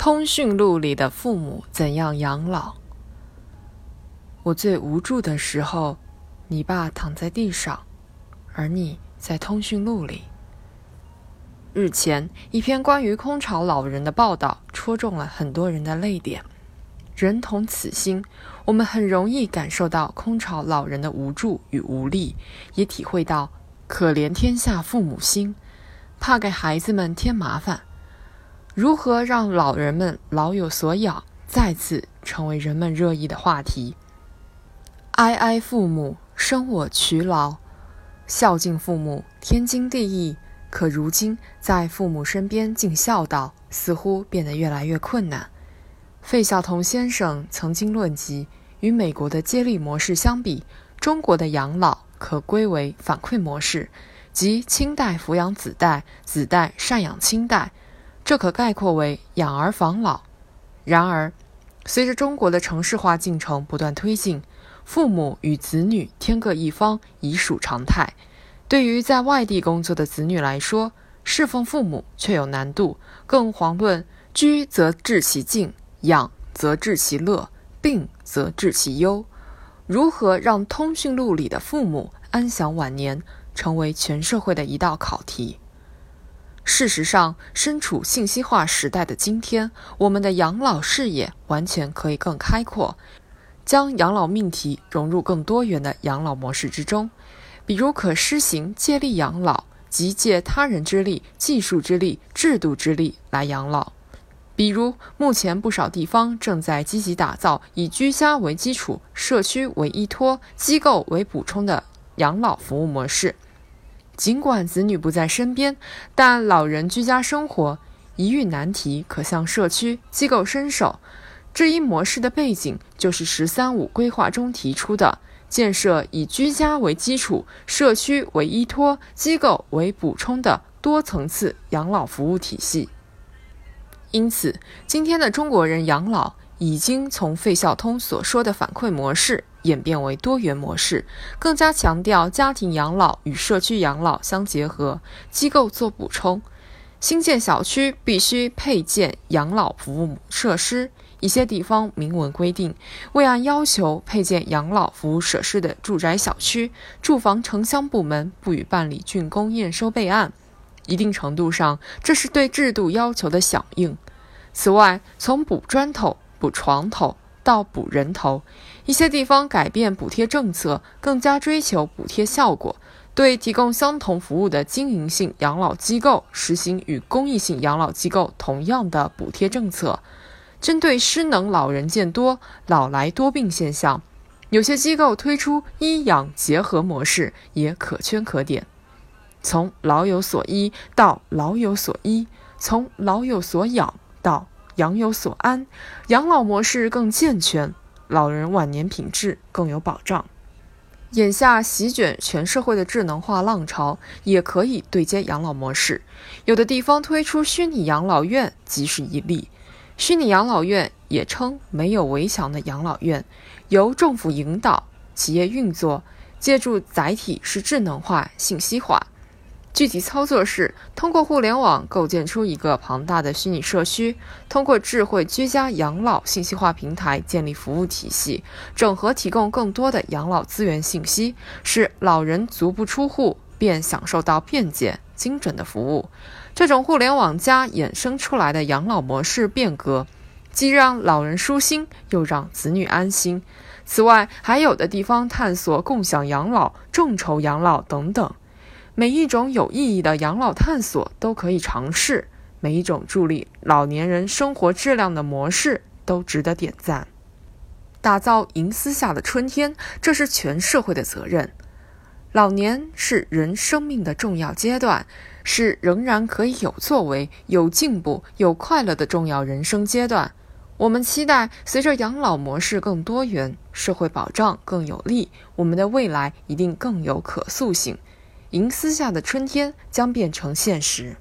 通讯录里的父母怎样养老？我最无助的时候，你爸躺在地上，而你在通讯录里。日前，一篇关于空巢老人的报道戳中了很多人的泪点。人同此心，我们很容易感受到空巢老人的无助与无力，也体会到可怜天下父母心，怕给孩子们添麻烦。如何让老人们老有所养，再次成为人们热议的话题。哀哀父母，生我劬劳，孝敬父母天经地义。可如今，在父母身边尽孝道，似乎变得越来越困难。费孝通先生曾经论及，与美国的接力模式相比，中国的养老可归为反馈模式，即亲代抚养子代，子代赡养亲代。这可概括为养儿防老。然而，随着中国的城市化进程不断推进，父母与子女天各一方已属常态。对于在外地工作的子女来说，侍奉父母却有难度。更遑论居则治其静，养则治其乐，病则治其忧。如何让通讯录里的父母安享晚年，成为全社会的一道考题。事实上，身处信息化时代的今天，我们的养老视野完全可以更开阔，将养老命题融入更多元的养老模式之中。比如，可施行借力养老，即借他人之力、技术之力、制度之力来养老。比如，目前不少地方正在积极打造以居家为基础、社区为依托、机构为补充的养老服务模式。尽管子女不在身边，但老人居家生活一遇难题，可向社区机构伸手。这一模式的背景就是“十三五”规划中提出的建设以居家为基础、社区为依托、机构为补充的多层次养老服务体系。因此，今天的中国人养老已经从费孝通所说的反馈模式。演变为多元模式，更加强调家庭养老与社区养老相结合，机构做补充。新建小区必须配建养老服务设施，一些地方明文规定，未按要求配建养老服务设施的住宅小区，住房城乡部门不予办理竣工验收备案。一定程度上，这是对制度要求的响应。此外，从补砖头、补床头。到补人头，一些地方改变补贴政策，更加追求补贴效果。对提供相同服务的经营性养老机构，实行与公益性养老机构同样的补贴政策。针对失能老人渐多、老来多病现象，有些机构推出医养结合模式，也可圈可点。从老有所依到老有所依，从老有所养到。养有所安，养老模式更健全，老人晚年品质更有保障。眼下席卷全社会的智能化浪潮，也可以对接养老模式。有的地方推出虚拟养老院即是一例。虚拟养老院也称没有围墙的养老院，由政府引导，企业运作，借助载体是智能化、信息化。具体操作是通过互联网构建出一个庞大的虚拟社区，通过智慧居家养老信息化平台建立服务体系，整合提供更多的养老资源信息，使老人足不出户便享受到便捷精准的服务。这种互联网加衍生出来的养老模式变革，既让老人舒心，又让子女安心。此外，还有的地方探索共享养老、众筹养老等等。每一种有意义的养老探索都可以尝试，每一种助力老年人生活质量的模式都值得点赞。打造银丝下的春天，这是全社会的责任。老年是人生命的重要阶段，是仍然可以有作为、有进步、有快乐的重要人生阶段。我们期待随着养老模式更多元，社会保障更有力，我们的未来一定更有可塑性。银丝下的春天将变成现实。